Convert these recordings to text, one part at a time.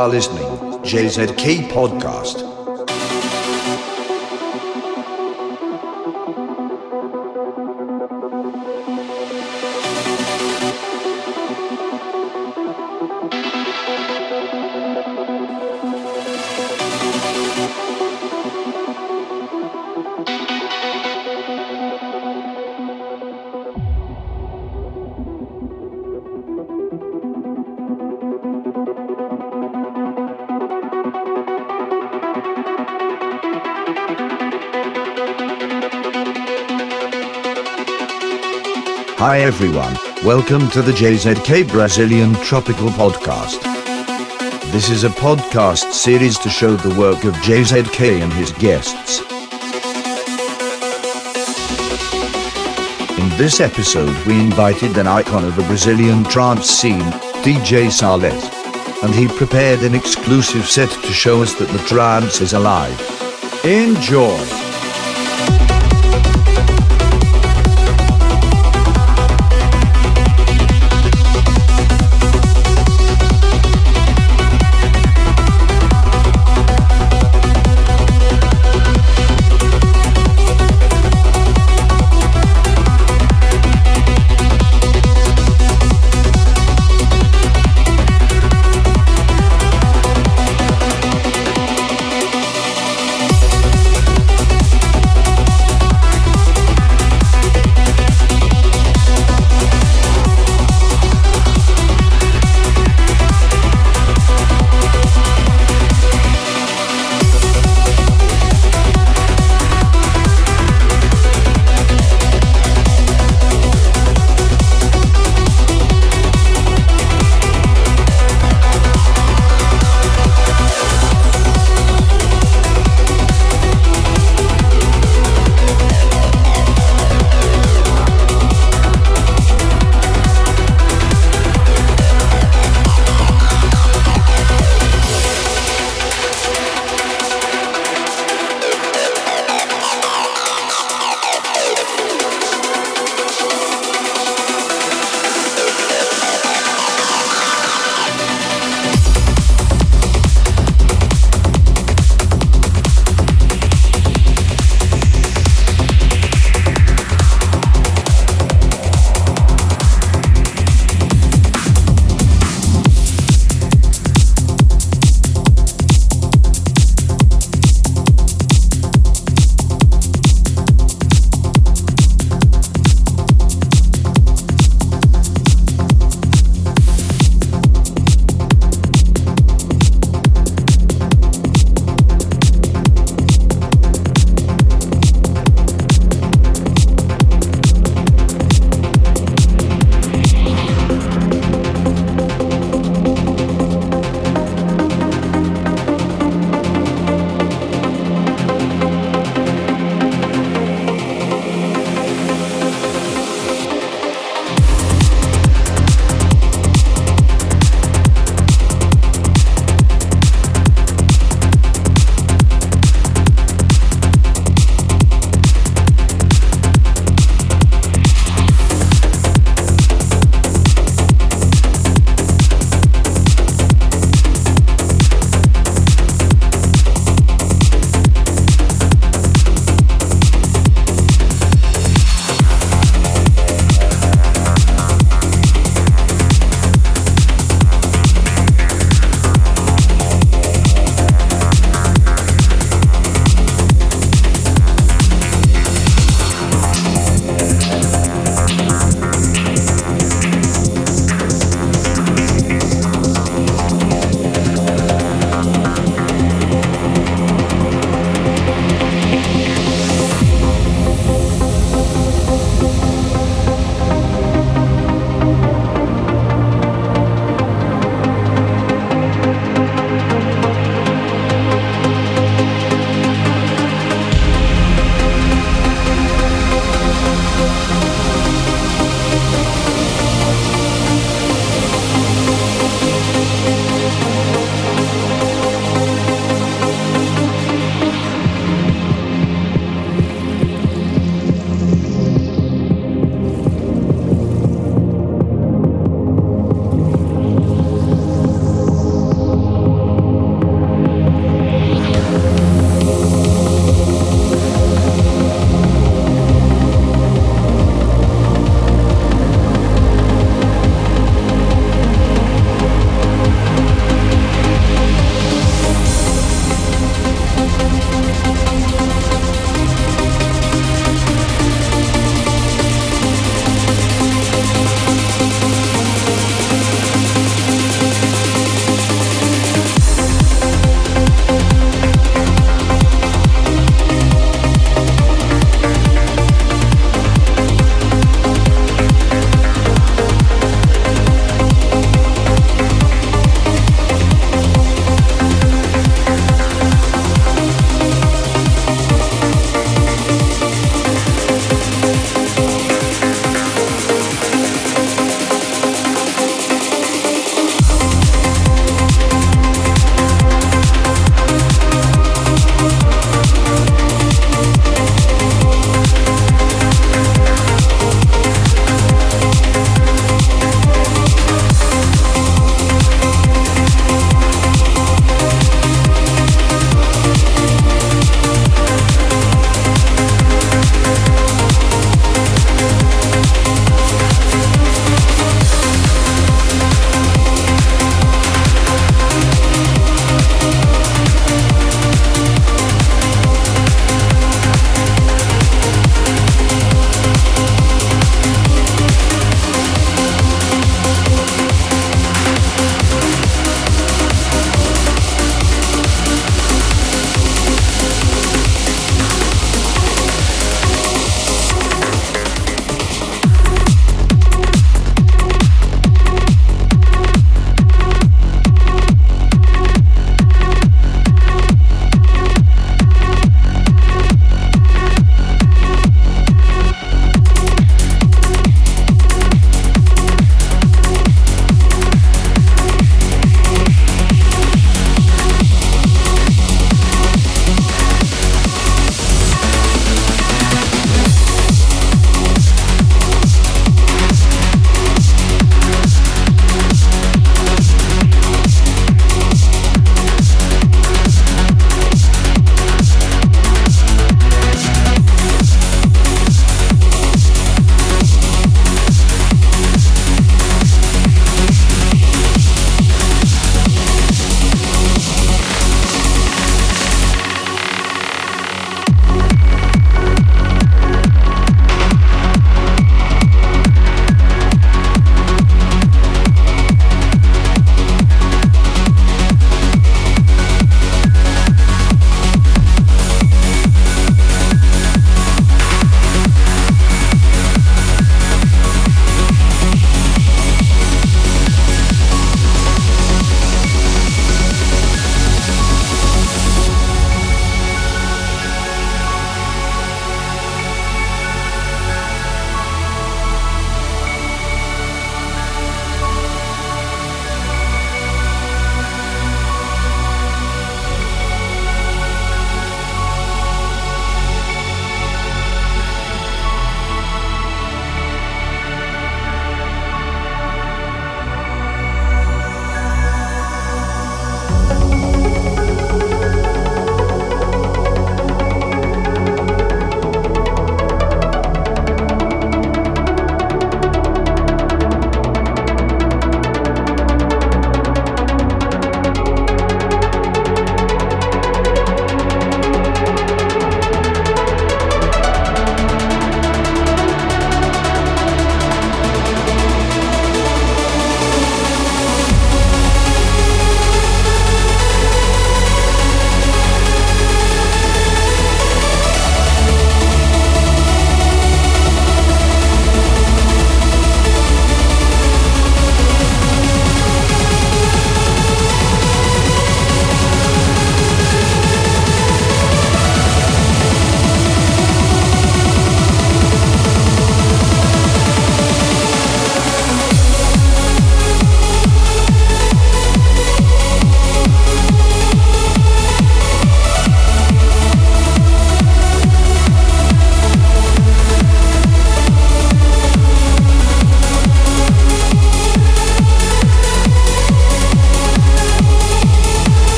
Are listening JZK Podcast. Hi everyone, welcome to the JZK Brazilian Tropical Podcast. This is a podcast series to show the work of JZK and his guests. In this episode we invited an icon of the Brazilian trance scene, DJ Salles. And he prepared an exclusive set to show us that the trance is alive. Enjoy!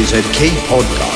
JZK Podcast.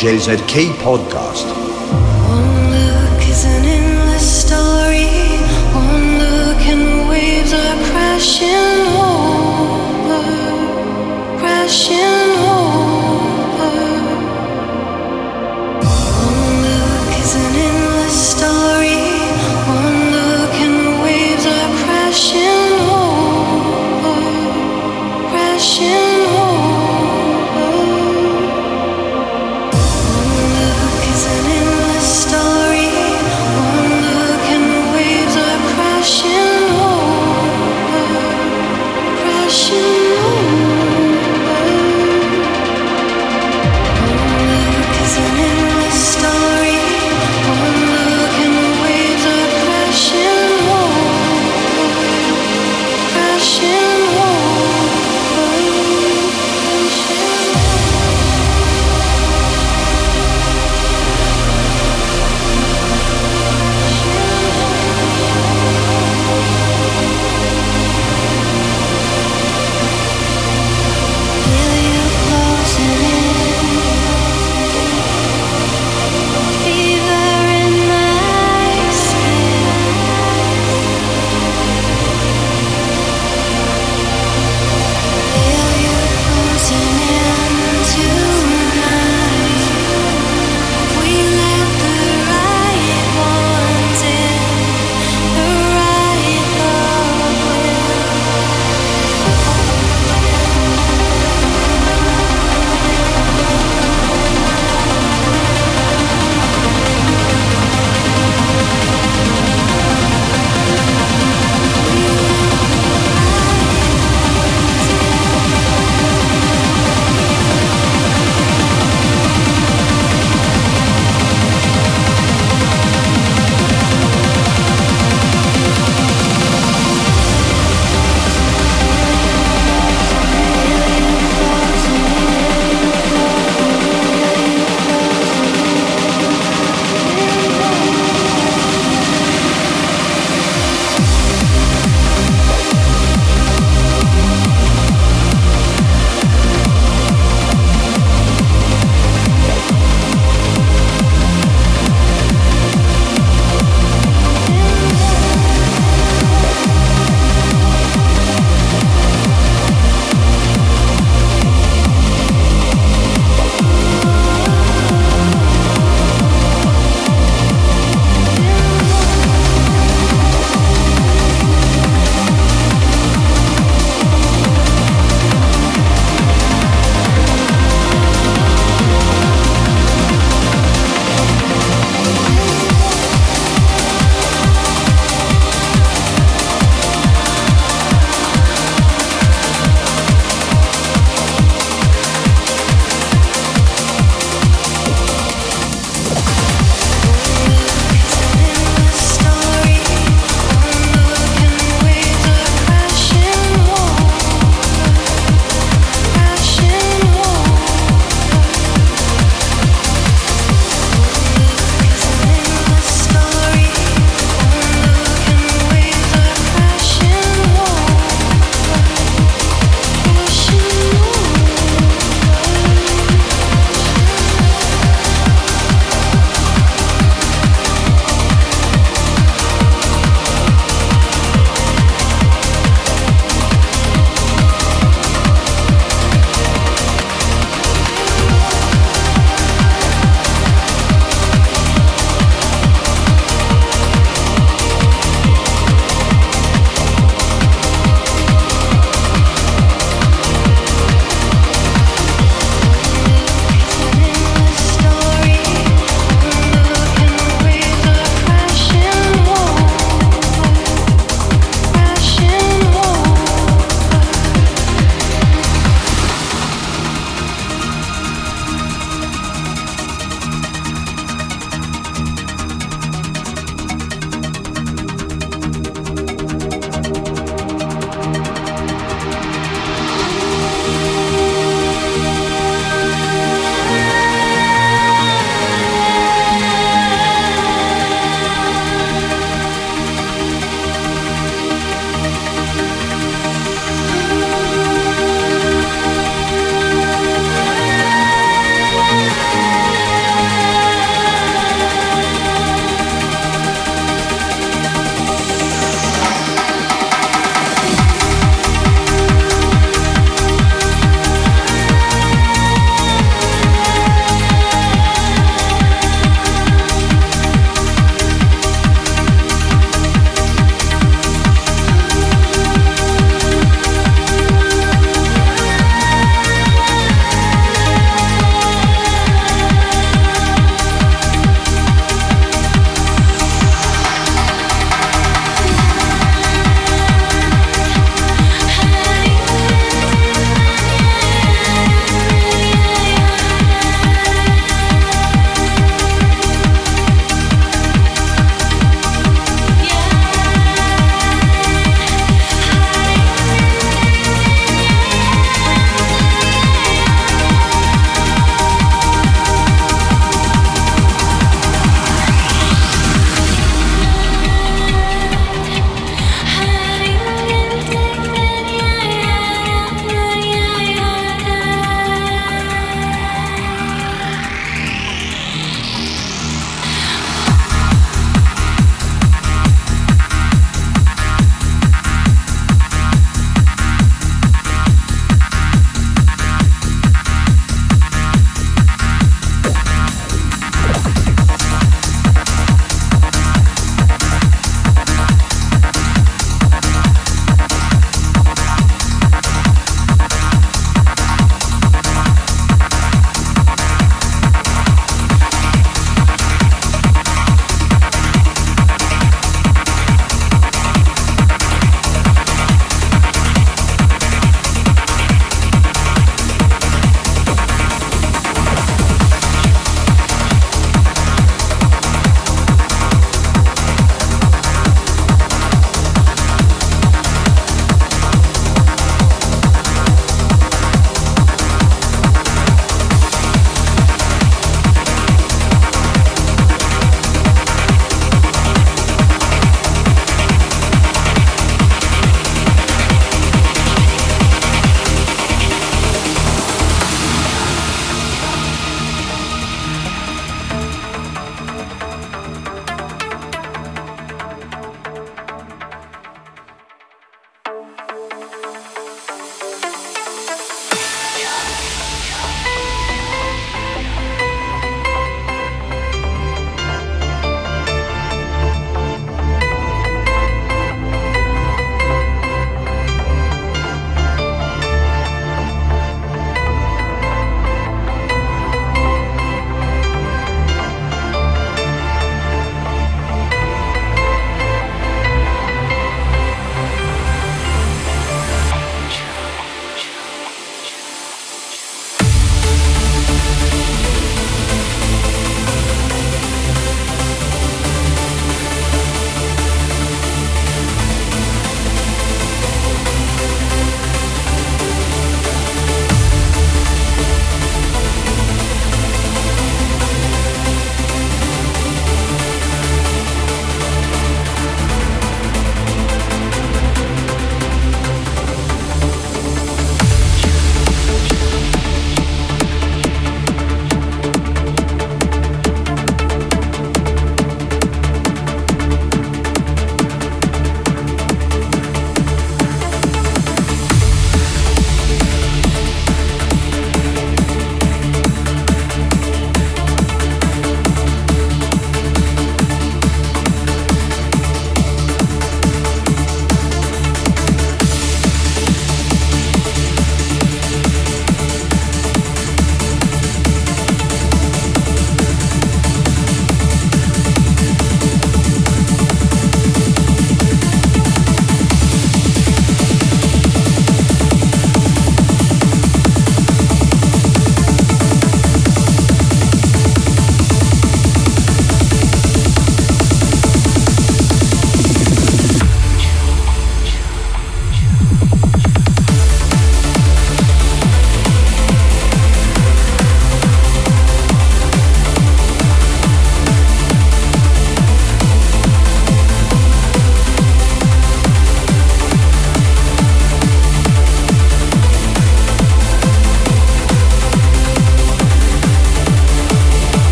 JZK Podcast.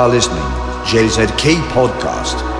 Are listening, JZK Podcast.